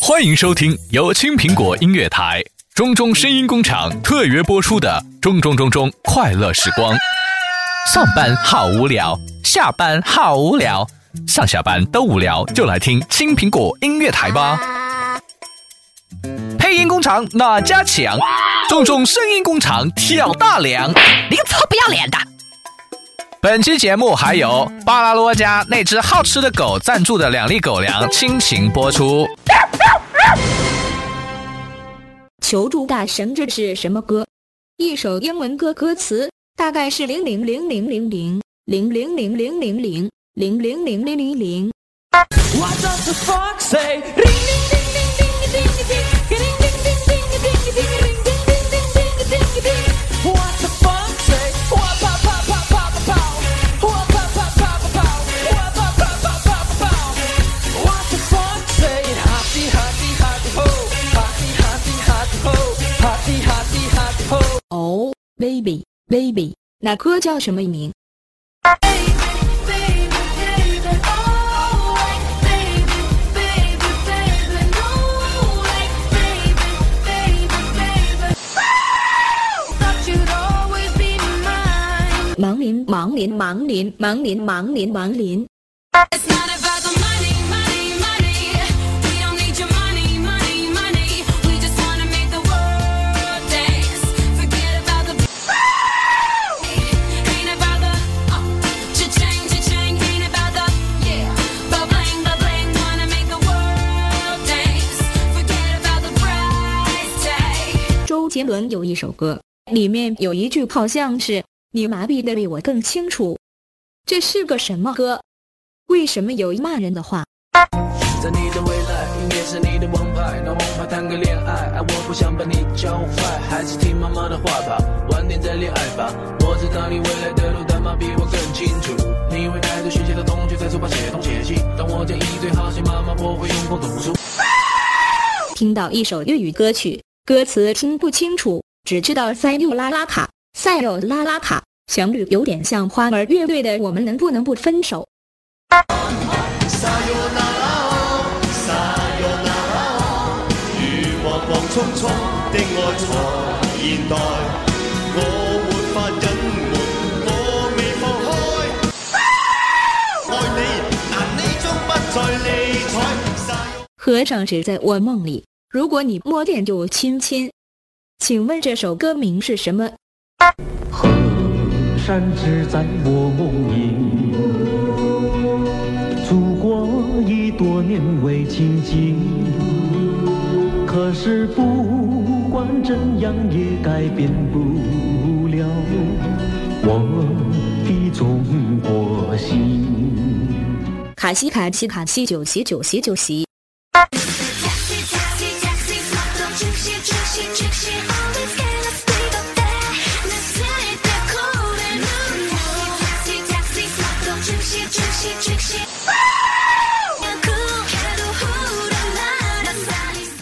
欢迎收听由青苹果音乐台中中声音工厂特约播出的《中中中中快乐时光》。上班好无聊，下班好无聊，上下班都无聊，就来听青苹果音乐台吧。配音工厂哪家强？中中声音工厂挑大梁。你个臭不要脸的！本期节目还有巴拉罗家那只好吃的狗赞助的两粒狗粮倾情播出。求助大神，这是什么歌？一首英文歌，歌词大概是零零零零零零零零零零零零零零零零零零。What does the fox say? Ring, ding, ding, ding, ding, ding, ding,，baby 那歌叫什么名？盲林盲林盲林盲林盲林盲林。杰伦有一首歌，里面有一句好像是“你麻痹的比我更清楚”，这是个什么歌？为什么有骂人的话？在你的未来，是你的王牌。拿王牌谈个恋爱，爱我不想把你教坏，还是听妈妈的话吧，晚点再恋爱吧。我知道你未来的路，但妈比我更清楚。你会带着学习的同学在书包写东写西，当我建议最好写妈妈，我会用功读书。听到一首粤语歌曲，歌词听不清楚，只知道塞又拉拉卡，塞又拉拉卡，旋律有点像花儿乐队的《我们能不能不分手》。如惶惶匆匆的愛藏現代，我沒法隱瞞，我未放開。愛你，但你終不再理睬。和尚只在我梦里，如果你摸脸就亲亲。请问这首歌名是什么？河山只在我梦里，祖国已多年未亲近。可是不管怎样也改变不了我的中国心。卡西卡西卡西九西九西九西。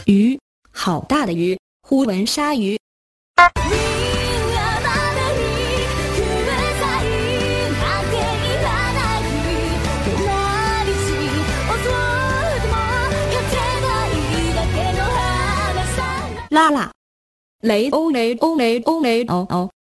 鱼好大的鱼呼纹鲨鱼。啦啦雷欧雷欧雷欧雷欧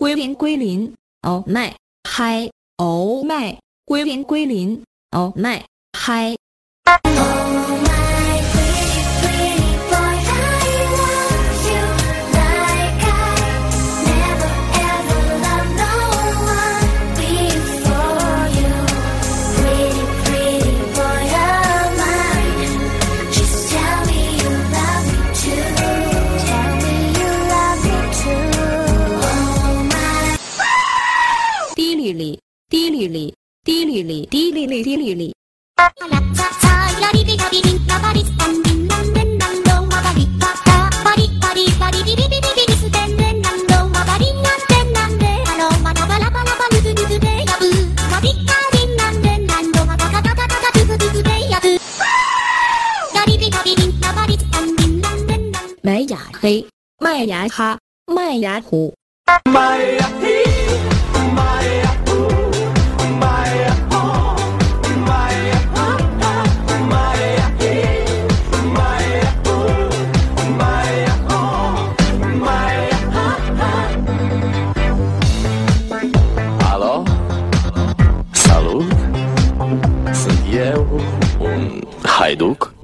归零归零哦麦嗨哦麦归零归零哦麦嗨。哩哩，滴哩哩，滴哩哩，滴哩哩，滴哩哩。麦芽黑，麦芽哈，麦芽糊。麦芽黑，麦芽。é o, o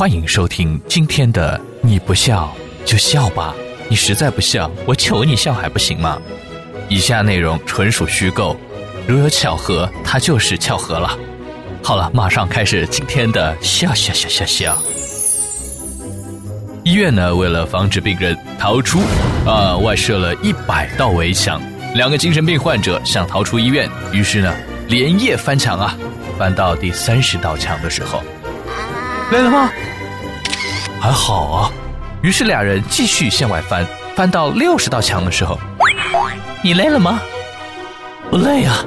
欢迎收听今天的你不笑就笑吧，你实在不笑，我求你笑还不行吗？以下内容纯属虚构，如有巧合，它就是巧合了。好了，马上开始今天的笑笑笑笑笑。医院呢，为了防止病人逃出，啊、外设了一百道围墙。两个精神病患者想逃出医院，于是呢，连夜翻墙啊，翻到第三十道墙的时候，累了吗？还好啊。于是俩人继续向外翻，翻到六十道墙的时候，你累了吗？不累啊。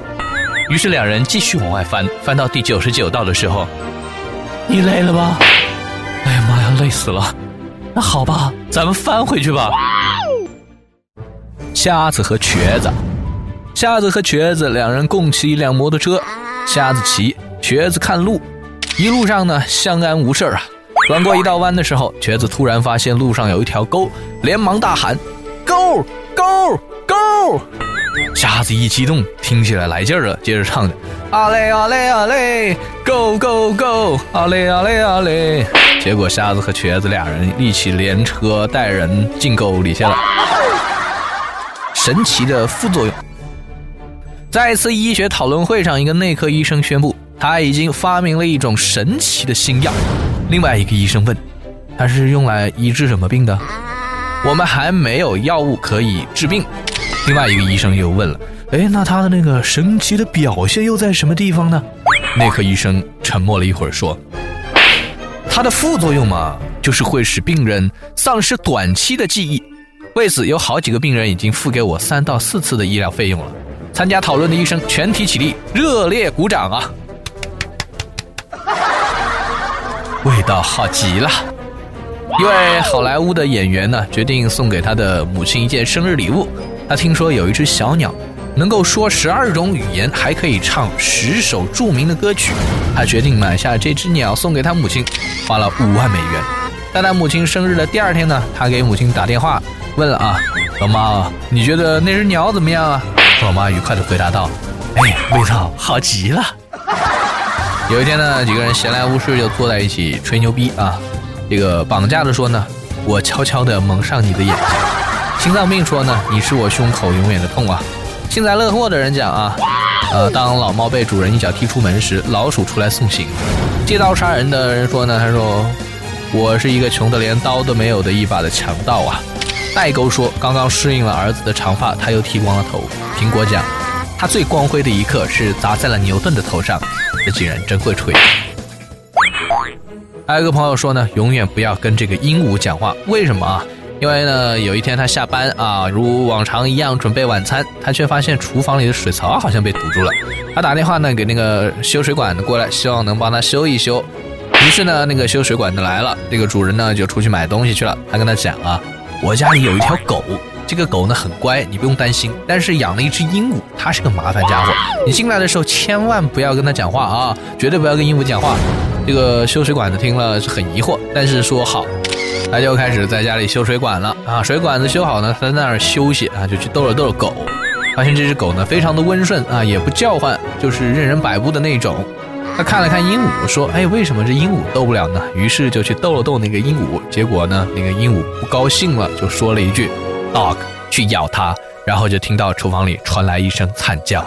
于是两人继续往外翻，翻到第九十九道的时候，你累了吗？哎呀妈呀，累死了！那好吧，咱们翻回去吧。瞎子和瘸子，瞎子和瘸子两人共骑一辆摩托车，瞎子骑，瘸子看路，一路上呢相安无事啊。转过一道弯的时候，瘸子突然发现路上有一条沟，连忙大喊：“沟沟沟！”瞎子一激动，听起来来劲儿了，接着唱着：“啊嘞啊嘞啊嘞，Go Go Go，啊嘞啊嘞啊嘞。”结果瞎子和瘸子俩人一起连车带人进沟里去了。神奇的副作用。在一次医学讨论会上，一个内科医生宣布，他已经发明了一种神奇的新药。另外一个医生问：“它是用来医治什么病的？”我们还没有药物可以治病。另外一个医生又问了：“哎，那它的那个神奇的表现又在什么地方呢？”内科医生沉默了一会儿说：“它的副作用嘛，就是会使病人丧失短期的记忆。为此，有好几个病人已经付给我三到四次的医疗费用了。”参加讨论的医生全体起立，热烈鼓掌啊！味道好极了。一位好莱坞的演员呢，决定送给他的母亲一件生日礼物。他听说有一只小鸟能够说十二种语言，还可以唱十首著名的歌曲。他决定买下这只鸟送给他母亲，花了五万美元。在他母亲生日的第二天呢，他给母亲打电话问了啊，老妈，你觉得那只鸟怎么样啊？老妈愉快地回答道：“哎，味道好极了。”有一天呢，几个人闲来无事就坐在一起吹牛逼啊。这个绑架的说呢，我悄悄地蒙上你的眼睛；心脏病说呢，你是我胸口永远的痛啊。幸灾乐祸的人讲啊，呃，当老猫被主人一脚踢出门时，老鼠出来送行。借刀杀人的人说呢，他说我是一个穷得连刀都没有的一把的强盗啊。代沟说，刚刚适应了儿子的长发，他又剃光了头。苹果讲，他最光辉的一刻是砸在了牛顿的头上。这几人真会吹。还有个朋友说呢，永远不要跟这个鹦鹉讲话，为什么啊？因为呢，有一天他下班啊，如往常一样准备晚餐，他却发现厨房里的水槽好像被堵住了。他打电话呢给那个修水管的过来，希望能帮他修一修。于是呢，那个修水管的来了，这个主人呢就出去买东西去了。他跟他讲啊，我家里有一条狗，这个狗呢很乖，你不用担心。但是养了一只鹦鹉，它是个麻烦家伙。你进来的时候千万不要跟它讲话啊，绝对不要跟鹦鹉讲话。这个修水管的听了是很疑惑，但是说好，他就开始在家里修水管了啊。水管子修好呢，他在那儿休息啊，就去逗了逗狗，发现这只狗呢非常的温顺啊，也不叫唤，就是任人摆布的那种。他看了看鹦鹉，说：“哎，为什么这鹦鹉逗不了呢？”于是就去逗了逗那个鹦鹉，结果呢，那个鹦鹉不高兴了，就说了一句 “dog”，去咬它，然后就听到厨房里传来一声惨叫。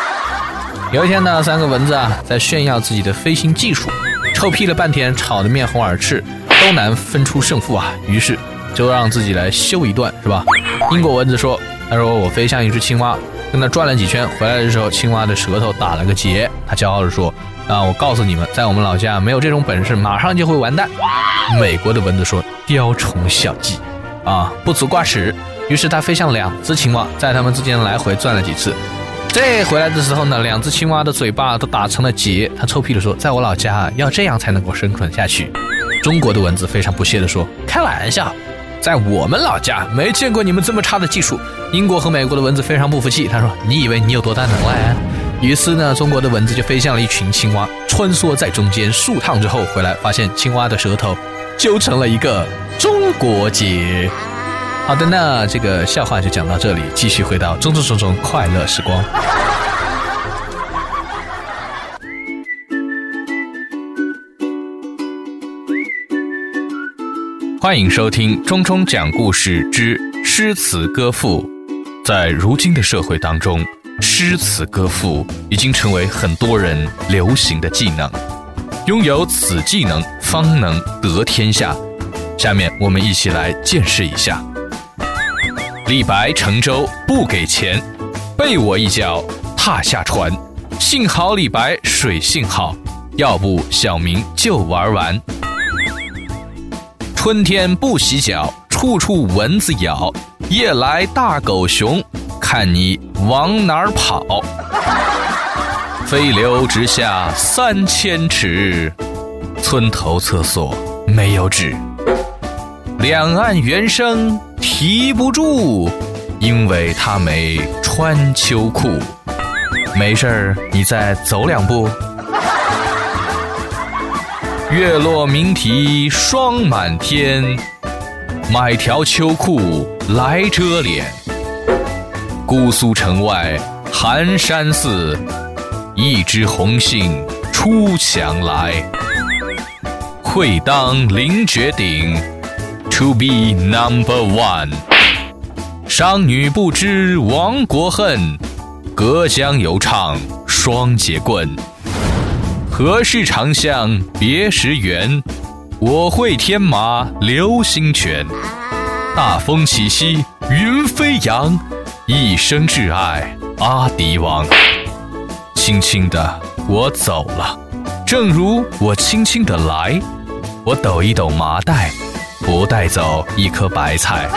有一天呢，三个蚊子啊在炫耀自己的飞行技术，臭屁了半天，吵得面红耳赤，都难分出胜负啊。于是就让自己来秀一段，是吧？英国蚊子说：“他说我飞向一只青蛙，跟他转了几圈，回来的时候青蛙的舌头打了个结。他骄傲地说：啊，我告诉你们，在我们老家没有这种本事，马上就会完蛋。”美国的蚊子说：“雕虫小技，啊，不足挂齿。”于是他飞向两只青蛙，在它们之间来回转了几次。这回来的时候呢，两只青蛙的嘴巴都打成了结。他臭屁地说：“在我老家要这样才能够生存下去。”中国的蚊子非常不屑地说：“开玩笑，在我们老家没见过你们这么差的技术。”英国和美国的蚊子非常不服气，他说：“你以为你有多大能耐啊？”于是呢，中国的蚊子就飞向了一群青蛙，穿梭在中间数趟之后回来，发现青蛙的舌头揪成了一个中国结。好的，那这个笑话就讲到这里，继续回到中中中中快乐时光。欢迎收听中中讲故事之诗词歌赋。在如今的社会当中，诗词歌赋已经成为很多人流行的技能。拥有此技能，方能得天下。下面我们一起来见识一下。李白乘舟不给钱，被我一脚踏下船。幸好李白水性好，要不小明就玩完。春天不洗脚，处处蚊子咬。夜来大狗熊，看你往哪儿跑。飞流直下三千尺，村头厕所没有纸。两岸猿声啼不住，因为他没穿秋裤。没事儿，你再走两步。月落明啼霜满天，买条秋裤来遮脸。姑苏城外寒山寺，一枝红杏出墙来。会当凌绝顶，To be number one。商女不知亡国恨，隔江犹唱双截棍。何事长向别时圆？我会天马流星拳。大风起兮云飞扬，一生挚爱阿迪王。轻轻的我走了，正如我轻轻的来。我抖一抖麻袋，不带走一颗白菜。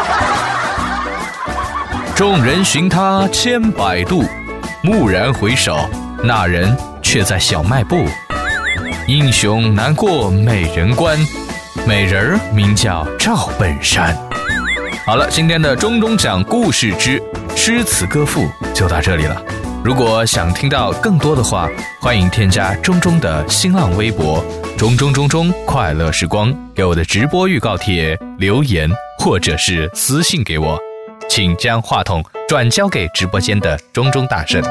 众人寻他千百度，蓦然回首，那人却在小卖部。英雄难过美人关，美人儿名叫赵本山。好了，今天的中中讲故事之诗词歌赋就到这里了。如果想听到更多的话，欢迎添加中中的新浪微博“中中中中快乐时光”，给我的直播预告帖留言，或者是私信给我。请将话筒转交给直播间的中中大神。